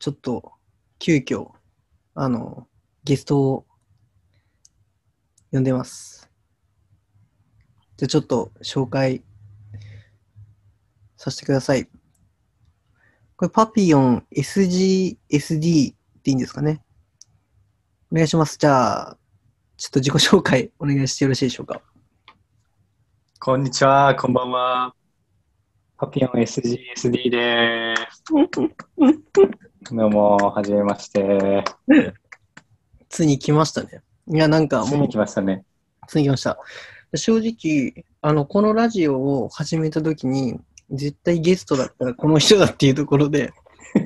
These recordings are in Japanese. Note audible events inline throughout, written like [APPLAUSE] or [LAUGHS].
ちょっと、急遽、あの、ゲストを呼んでます。じゃあちょっと紹介させてください。これ、パピヨン SGSD っていいんですかね。お願いします。じゃあ、ちょっと自己紹介お願いしてよろしいでしょうか。こんにちは、こんばんは。パピオン SGSD です。[LAUGHS] どうも、はじめまして。ついに来ましたね。いや、なんかもうついに来、ましたね。ついに来ました。正直、あの、このラジオを始めたときに、絶対ゲストだったらこの人だっていうところで、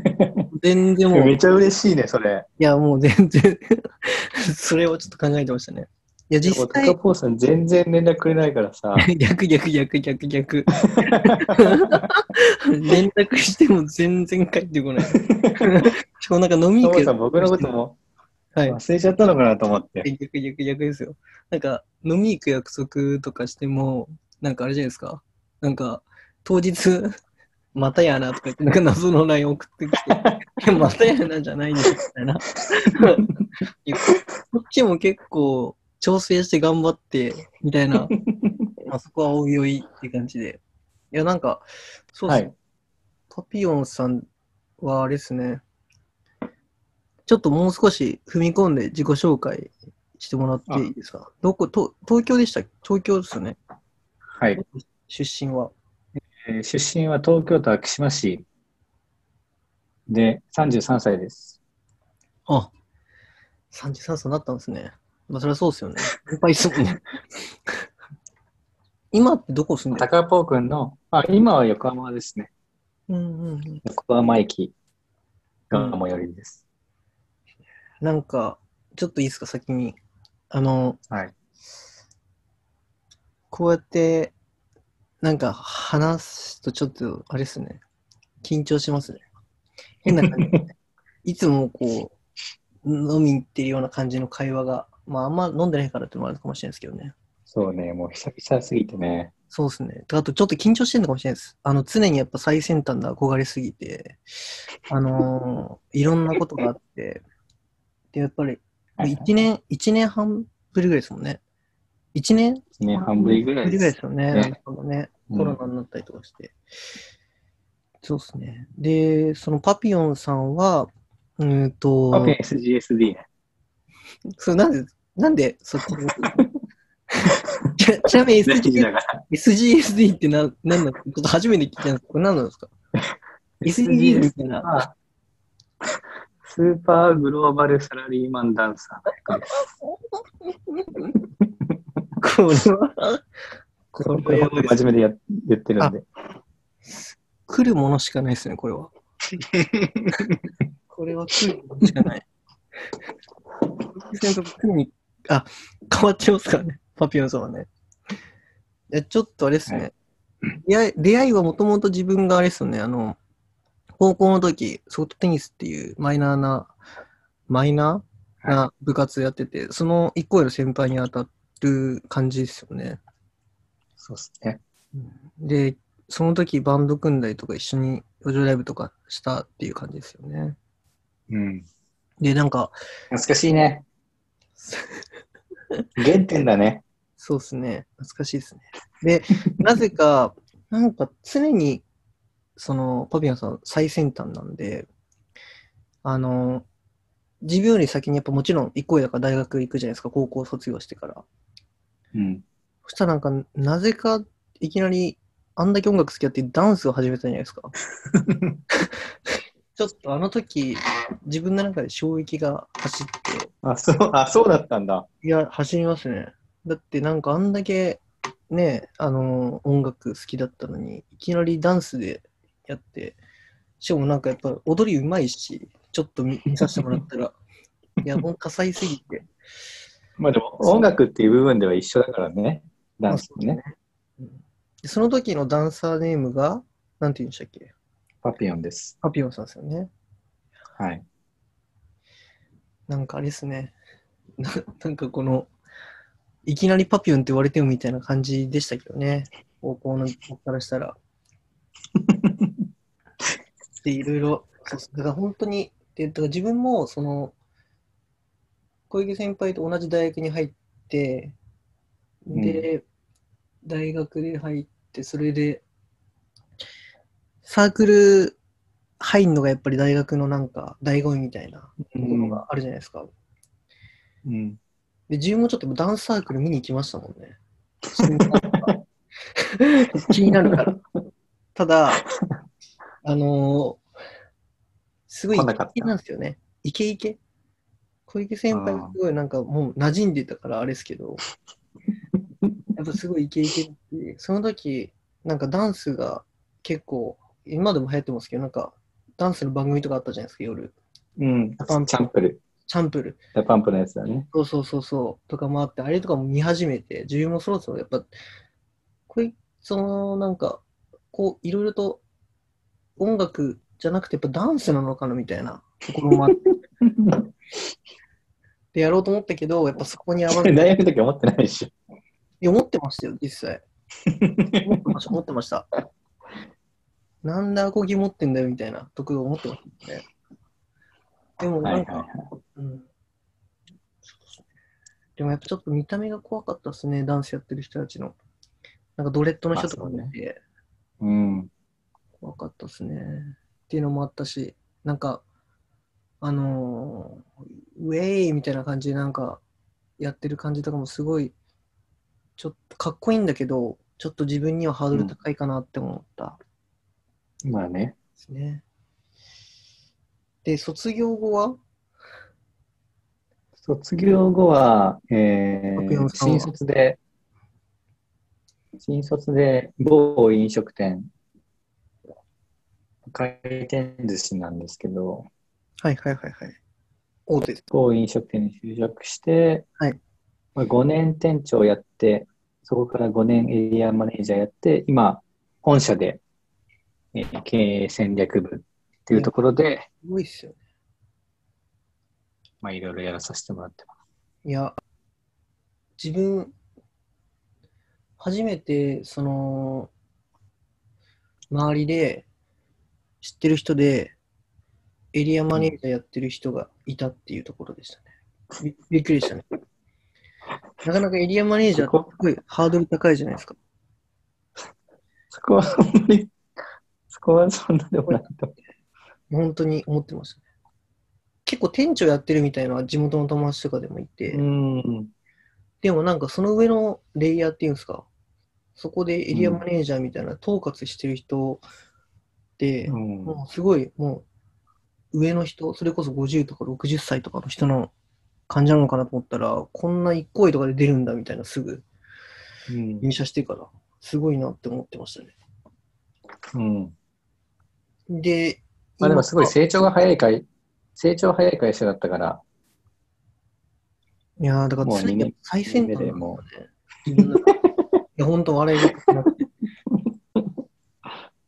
[LAUGHS] 全然もう、いめっちゃ嬉しいね、それ。や、もう全然、それをちょっと考えてましたね。いや、実際高、ポーさん全然連絡くれないからさ。逆逆逆逆逆。[LAUGHS] 連絡しても全然帰ってこない。[LAUGHS] しかもなんか飲み行く高さん、僕のこともはい。忘れちゃったのかなと思って。逆逆逆ですよ。なんか飲み行く約束とかしても、なんかあれじゃないですか。なんか当日、[LAUGHS] またやなとか言って、なんか謎の LINE 送ってきて、またやなじゃないでしょみたいな。こっちも結構調整して頑張って、みたいな。ま [LAUGHS] あそこはおいおいって感じで。いや、なんか、そうですね。はい。パピヨンさんはあれですね。ちょっともう少し踏み込んで自己紹介してもらっていいですか？どこ、と東京でした東京ですよね。はい。出身は？えー出身は東京都昭島市で33歳です。あ、33歳になったんですね。まあそりゃそうですよね。先輩ですもんね。[LAUGHS] 今ってどこ住んでる？高ポー君の、あ、今は横浜ですね。うんうんうん。横浜駅が最寄りです。なんか、ちょっといいですか、先に。あの、はい。こうやって、なんか話すとちょっと、あれですね。緊張しますね。変な感じで。[LAUGHS] いつもこう、飲みに行ってるような感じの会話が、まああんま飲んでないからってのもあるかもしれないですけどね。そうね、もう久々すぎてね。そうですね。あとちょっと緊張してるのかもしれないです。あの、常にやっぱ最先端で憧れすぎて、あのー [LAUGHS] いろんなことがあって、で、やっぱり、1年、一年半ぶりぐらいですもんね。1年1年半ぶりぐらいです。ですよね。ねコロナになったりとかして。そうですね。で、そのパピヨンさんは、うーんと、パピン SGSD ね。それなんで、なんでそっ [LAUGHS] ちにちちなみに SG SGSD って何なんなんですか？ちょっと初めて聞いたんですけど、これ何なんですか ?SDGs みたいな。はスーパーグローバルサラリーマンダンサーです。[LAUGHS] これは、ここれ本当に真面目でや言ってるんで。来るものしかないですね、これは。[LAUGHS] これは来るものしかない。来るにあ、変わっちゃいますからね、パピヨンさんはね。いや、ちょっとあれですね。出会い出会いはもともと自分があれですよね、あの、高校の時、ソフトテニスっていうマイナーな、マイナーな部活やってて、その一個上の先輩に当たる感じですよね。そうですね。で、その時バンド組んだりとか一緒に路上ライブとかしたっていう感じですよね。うん。で、なんか、懐かしいね。原点だね。そうですね。懐かしいですね。で、[LAUGHS] なぜか、なんか常に、その、パピヨンさん最先端なんで、あの、自分より先にやっぱもちろん一個上だから大学行くじゃないですか、高校卒業してから。うん。そしたらなんか、なぜかいきなり、あんだけ音楽好きやってダンスを始めたじゃないですか。[LAUGHS] ちょっとあの時、自分の中で衝撃が走って、あ、そう、あ、そうだったんだ。いや、走りますね。だってなんかあんだけね、あの音楽好きだったのに、いきなりダンスでやって、しかもなんかやっぱ踊りうまいし、ちょっと見見させてもらったら、[LAUGHS] いや、もう多彩すぎて。まあでも、音楽っていう部分では一緒だからね。ダンスもね。うんでその時のダンサーネームが、なんて言うんでしたっけ？パピヨンです。パピヨンさんですよね。はい。なんかあれですね。ななんかこの、いきなりパピヨンって言われてもみたいな感じでしたけどね。高校の僕からしたら。[LAUGHS] で、いろいろそうだから本当に、で、だから自分も、その、小池先輩と同じ大学に入って、で、大学で入って、それで、サークル入んのがやっぱり大学のなんか、醍醐味みたいなうものん。があるじゃないですか。うん。で、自分もちょっとダンスサークル見に行きましたもんね。[LAUGHS] 気になるから。ただ、あのーすごいイケイケなんですよね。イケイケ？小池先輩がすごいなんかもう馴染んでたからあれですけど、やっぱすごいイケイケって、その時、なんかダンスが結構、今でも流行ってますけど、なんかダンスの番組とかあったじゃないですか、夜。うん。チパンャンプル。チャンプル。パンプのやつだね。そうそうそうそう、とかもあって、あれとかも見始めて、自分もそろそろやっぱ、これ、その、なんか、こう、いろいろと音楽じゃなくて、やっぱダンスなのかなみたいなところもあって、[LAUGHS] でやろうと思ったけど、やっぱそこに合わせて、[LAUGHS] 大学の時思ってないでしょ。いや思ってましたよ、実際。[LAUGHS] 思ってました、思ってました。なんでアコギ持ってんだよみたいなところ思ってましたね。でも、はいなんか、はいはい。うんそうですねでもやっぱちょっと見た目が怖かったですね、ダンスやってる人たちの。なんかドレッドの人とかもいて、うん。怖かったですね。っていうのもあったし、なんか、あのーウェイみたいな感じでなんかやってる感じとかもすごい、ちょっとかっこいいんだけど、ちょっと自分にはハードル高いかなって思ったまあね。ですね。で、卒業後は？卒業後は、えー、新卒で、新卒で某飲食店、回転寿司なんですけど、はいはいはいはい。大手。某飲食店に就職して、はいまあ、5年店長やって、そこから5年エリアマネージャーやって、今、本社で、えー経営戦略部っていうところで、すごいっすよね。まあ、いろいろやらさせてもらってます。いや、自分、初めて、その、周りで知ってる人で、エリアマネージャーやってる人がいたっていうところでしたね。びびっくりしたね。なかなかエリアマネージャーってすごいハードル高いじゃないですか。そこはあんまり、そこはそんなでもないと思本当に思ってましたね。結構店長やってるみたいな地元の友達とかでもいて。でもなんかその上のレイヤーっていうんですか、そこでエリアマネージャーみたいな統括してる人って、うんもうすごいもう上の人、それこそ50とか60歳とかの人の感じなのかなと思ったら、こんな一行為とかで出るんだみたいなすぐうん入社してから、すごいなって思ってましたね。うん。で、まあでもすごい今成長が早い会、成長早い会社だったから、いやーだからもう常に最先端でもだよね。自分の中でいや、本当笑いがなくて。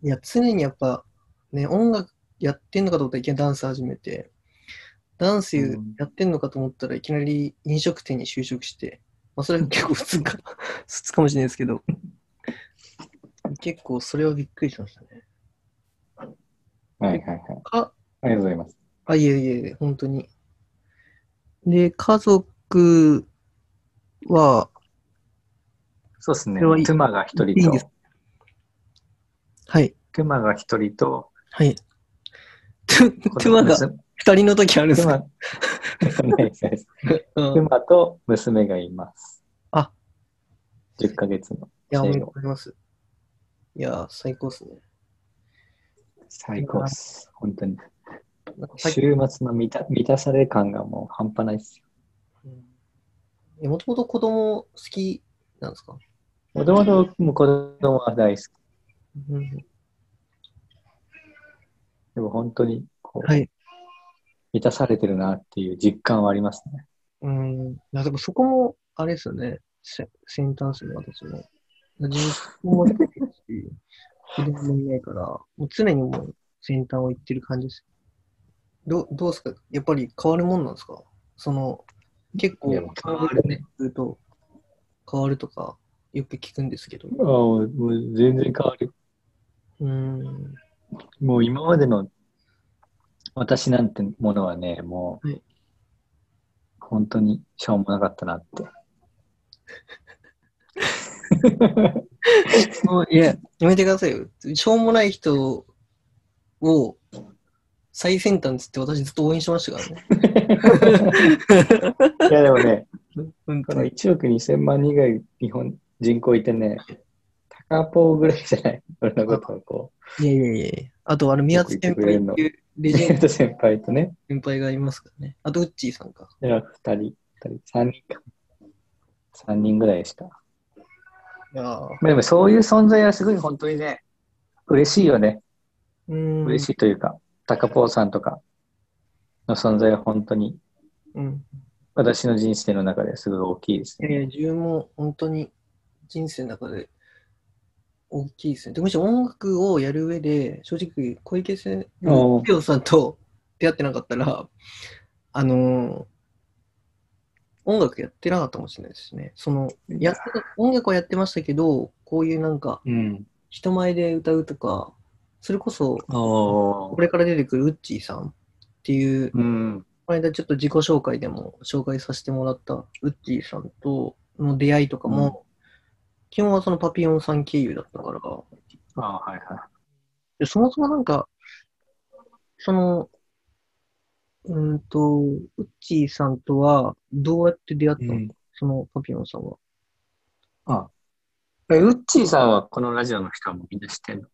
いや、常にやっぱ、ね、音楽やってんのかと思ったらいきなりダンス始めて、ダンスうん。やってんのかと思ったらいきなり飲食店に就職して、まあそれは結構普通か、普通かもしれないですけど、結構それはびっくりしましたね。はいはいはい。あ、ありがとうございます。あ、いえいえ、本当に。で、家族は、そうですね。妻が一人といいんです、はい、妻が一人と、はい。妻が娘二人の時あるんですか、妻と娘がいます。あ、10ヶ月の。や、おめでとうございます。いや、最高っすね。最高です。本当に。週末の満た満たされ感がもう半端ないですよ。もともと子供好きなんですか、もともともう子供は大好き。うん、でも本当にこう、はい。満たされてるなっていう実感はありますね。うん。いや、でもそこも、あれですよね。せ先端ですね、私も。[LAUGHS] 自分も子供もいないから、もう常にもう先端を行ってる感じです。どどうですか？やっぱり変わるもんなんですか？その、結構変わるね。ずっと変わるとか、よく聞くんですけど。ああ、もう全然変わる。うん。もう今までの私なんてものはね、もう、はい本当にしょうもなかったなって。[LAUGHS] [LAUGHS] もういや、やめてくださいよ。しょうもない人を最先端つって私ずっと応援してましたからね。[LAUGHS] いやでもね、この本当に。1億2000万人ぐらい日本人口いてね、タカポーぐらいじゃない？[LAUGHS] 俺のことをこいやいやいやいや。あと、あの、宮津先輩っていうレう、ジェンド先輩とね、先輩がいますからね。あと、ウッチーさんか。いや、2人、二人、3人か。3人ぐらいしか。でもそういう存在はすごい本当にね、嬉しいよね。うーん。嬉しいというか、タカポーさんとかの存在は本当にうん。私の人生の中ですごい大きいですね。いや自分も本当に人生の中で大きいですね。でむしろ音楽をやる上で、正直、小池先おう生さんと出会ってなかったら、あのー音楽やってなかったかもしれないですね。その、やってた音楽はやってましたけど、こういうなんか、うん。人前で歌うとか、それこそ、おこれから出てくるウッチーさんっていう、うん。この間ちょっと自己紹介でも紹介させてもらったウッチーさんとの出会いとかも、基本はそのパピヨンさん経由だったから、ああ、はいはでそもそもなんか、その、うーんと、ウッチーさんとはどうやって出会ったい。の、そのパピヨンさんは。あえウッチーさんはこのラジオの人はもうみんな知ってんの？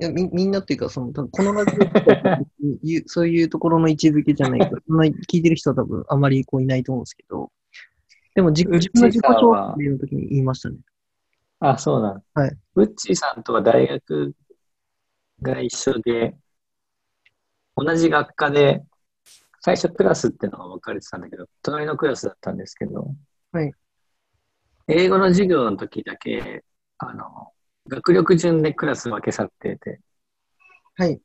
いやみみんなっていうか、その、多分このラジオう [LAUGHS] そういうところの位置づけじゃないから、そんな聞いてる人は多分あまりこういないと思うんですけど、でも自分の自己紹介の時に言いましたね。あ、そうなの。はい。ウッチーさんとは大学が一緒で、同じ学科で、最初クラスっていうのが分かれてたんだけど、隣のクラスだったんですけど、はい。英語の授業の時だけ、あの、学力順でクラス分け去ってて、はい。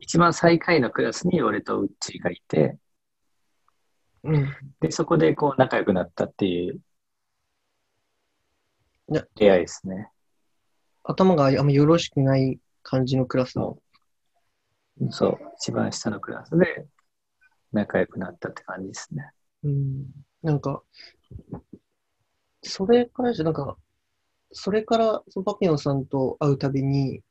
一番最下位のクラスに俺とウッチーがいて、うん。で、そこでこう仲良くなったっていうね出会いですね。頭があんまよろしくない感じのクラスの。そう、一番下のクラスで仲良くなったって感じですね。うん。なんか、それからですよなんか、それから、そのパピヨンさんと会うたびに、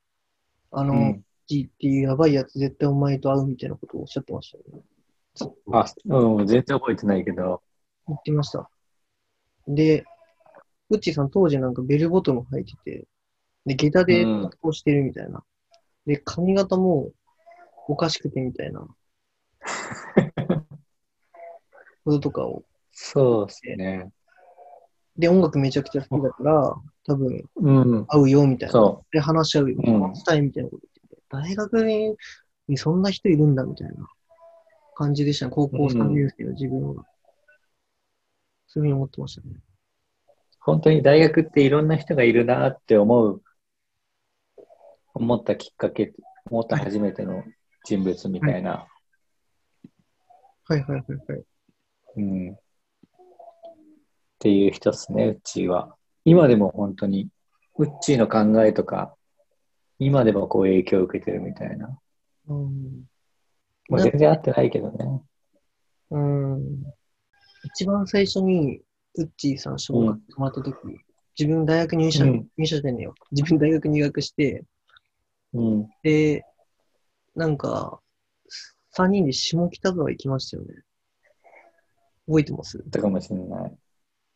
あの、うん、G っていうやばいやつ絶対お前と会うみたいなことをおっしゃってましたよね。あ、うん、全然覚えてないけど、言ってました。で、ウッチーさん当時なんかベルボトム履いてて、で、下駄でうん格好してるみたいな。で、髪型もおかしくてみたいな。[LAUGHS] こととかを。そうですね。で、音楽めちゃくちゃ好きだから、多分うん、会うよみたいな。そで、話し合うよ。うん話したいみたいなこと言ってて、大学ににそんな人いるんだみたいな感じでしたね。高校3年生の自分は。そういうふうに思ってましたね。う。本当に大学っていろんな人がいるなって思う、思ったきっかけ、思った初めての人物みたいな。はいはいはいはい。うん。っていう人ですね、うっちーは。今でも本当に、うっちーの考えとか、今でもこう影響を受けてるみたいな。うんもう全然会ってないけどね。うん一番最初に、ウッチーさん小学泊まった時、自分大学入社、うん入社してんねよ。自分大学入学して、うん。で、なんか、3人で下北沢行きましたよね。覚えてます？だったかもしれない。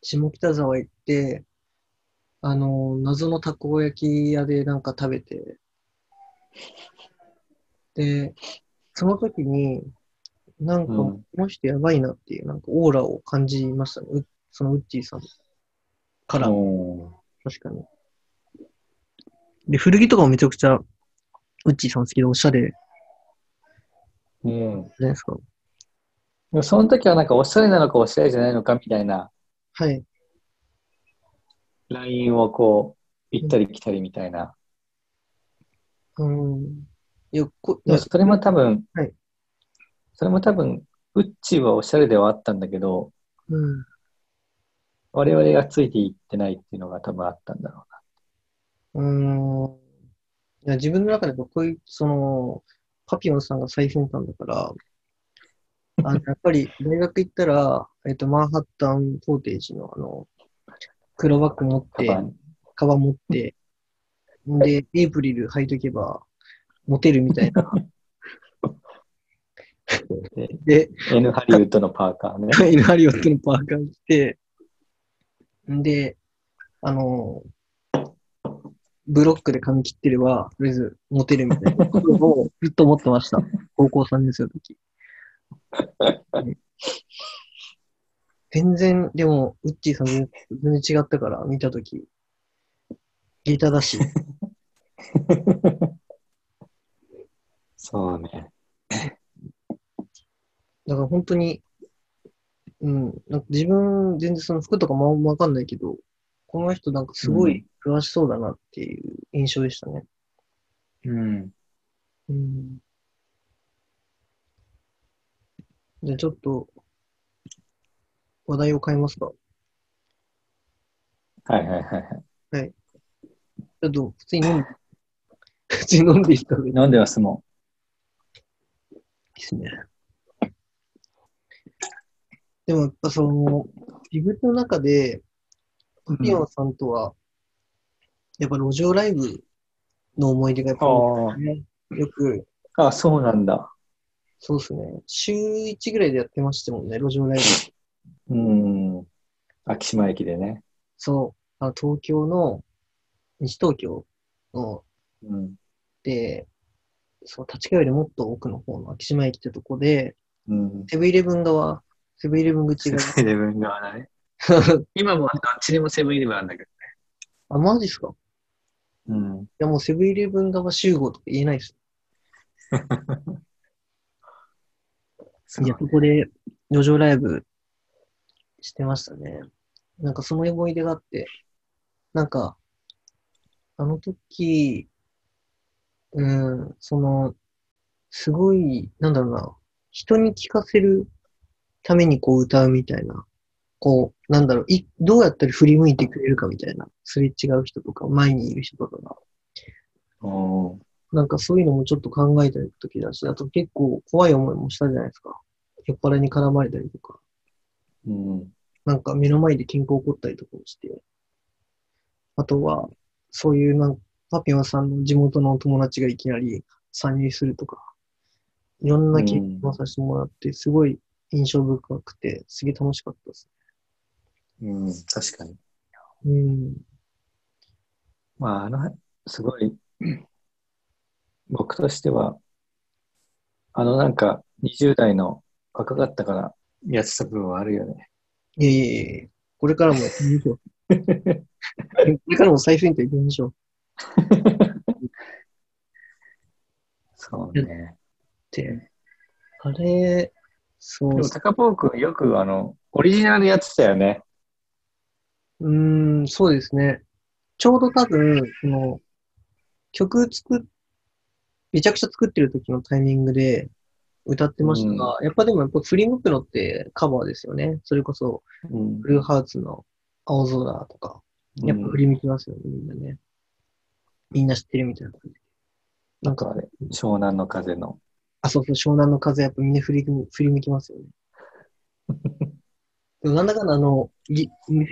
下北沢行って、あの、謎のたこ焼き屋でなんか食べて、で、その時に、なんか、うんこの人やばいなっていう、なんかオーラを感じましたね。うそのウッチーさんから、うん確かに。で、古着とかもめちゃくちゃ、ウッチーさん好きでおしゃれじうん。ゃないですか。でもその時はなんかおしゃれなのかおしゃれじゃないのかみたいなはい。ラインをこう、行ったり来たりみたいな。うん。いや、こそれも多分、はいそれも多分、ウッチーはおしゃれではあったんだけど、うん。我々がついていってないっていうのが多分あったんだろうーん。いや自分の中でこういう、その、パピヨンさんが最先端だから、あのやっぱり大学行ったら、えっと、マンハッタンポーテージのあの、黒バッグ持って、カバン。持って、で、エイプリル履いとけば、モテるみたいな。で、N ハリウッドのパーカーね。[LAUGHS] イヌハリオットのパーカー着て、んで、あの、ブロックで髪切ってれば、とりあえずモテるみたいなことをずっと思ってました。[LAUGHS] 高校3年生の時。[LAUGHS] 全然、でも、ウッチーさん全全然違ったから、見た時ギターだし、[LAUGHS] そうね。[LAUGHS] だから本当に、うん、なんか自分、全然その服とかもわかんないけど、この人なんかすごい詳しそうだなっていう印象でしたね。うん。うん。じゃあちょっと、話題を変えますか？はいはいはいはい。ちょっと普通に飲んで、[LAUGHS] 普通に飲んでいいい飲んでますもですね。でもやっぱその、自分の中で、ん。ピオンさんとは、やっぱ路上ライブの思い出がやっぱね、よく、あ、あ、そうなんだ。そうですね、週1ぐらいでやってましたもんね、路上ライブ。うん。昭島駅でね。そう、あの東京の、西東京の、うん。で、そう、立川よりもっと奥の方の昭島駅ってとこで、うん。セブンイレブン側、セブンイレブン口が、セブンイレブン側だね。[LAUGHS] 今もあっちにもセブンイレブンあるんだけど。あ、マジっすか？うん。いやもうセブンイレブン側集合とか言えないです。[LAUGHS] い。や、そこで路上ライブしてましたね。なんかその思い出があって、なんか、あの時、うん、その、すごい、なんだろうな、人に聞かせるためにこう歌うみたいな、こう、なんだろう、いどうやったら振り向いてくれるかみたいな、すれ違う人とか、前にいる人とかが、なんかそういうのもちょっと考えた時だし、あと結構怖い思いもしたじゃないですか。酔っ払いに絡まれたりとか、うん。なんか目の前で喧嘩起こったりとかもして、あとは、そういうなんパピオンさんの地元の友達がいきなり参入するとか、いろんな経験をさせてもらって、すごい印象深くて、すげえ楽しかったです。うん。確かに。うん。まあ、あの、すごい、僕としては、あのなんか、20代の若かったからやってた部分はあるよね。いやいやいやこれからもやってみましょう。これからも最先端行きましょう。そうね。って、あれ、そうでも、タカポークよくあの、オリジナルやってたよね。うーん、そうですね。ちょうど多分、その、曲作っ、めちゃくちゃ作ってる時のタイミングで歌ってましたが、やっぱでもやっぱ振り向くのってカバーですよね。それこそ、うんブルーハーツの青空とか、やっぱ振り向きますよね、みんなね。みんな知ってるみたいな感じ。なんかあ、れ、湘南の風の。あ、そうそう、湘南の風、やっぱみんな振り振り向きますよね。[LAUGHS] でもなんだかんだあの、ギ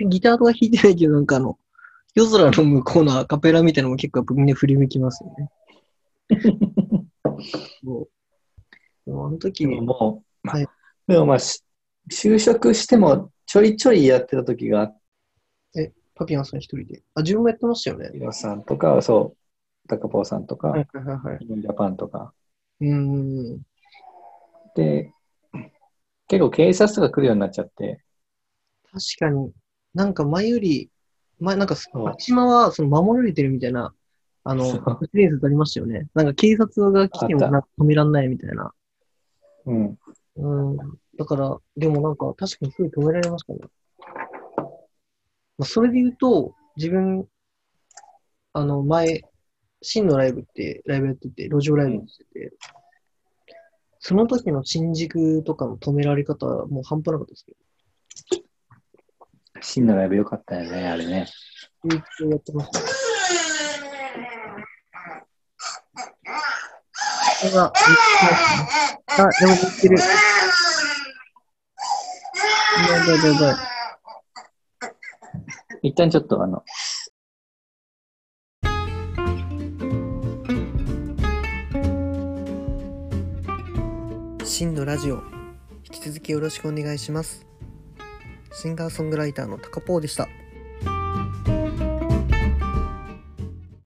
ギターとか弾いてないけど、なんかあの、夜空の向こうのアカペラみたいなのも結構やっぱみんな振り向きますよね。[LAUGHS] そうあの時でももう、はいでもまあ、し就職してもちょいちょいやってた時があって、パピアンさん一人で。あ、自分もやってましたよね。ヒロさんとか、そう、タカポーさんとか、はいはいはいはい。ジャパンとか。うーん。で、結構警察とか来るようになっちゃって、確かに、なんか前より、前なんか、そうあちまはその守られてるみたいな、あの、そう都市伝説ありましたよね。なんか警察が来てもなんか止めらんないみたいな。うん。うん。だから、でもなんか確かにすごい止められましたね。まあ、それで言うと、自分、あの、前、真のライブって、ライブやってて、路上ライブしてて、その時の新宿とかの止められ方はもう半端なかったですけ真のライブ良かったよね、あれね。ど、一応やってましたね。本当だ。あ、でも言ってる。やばいやばいやばい。一旦ちょっとあの、真のラジオ引き続きよろしくお願いしますシンガーソングライターのタカポーでした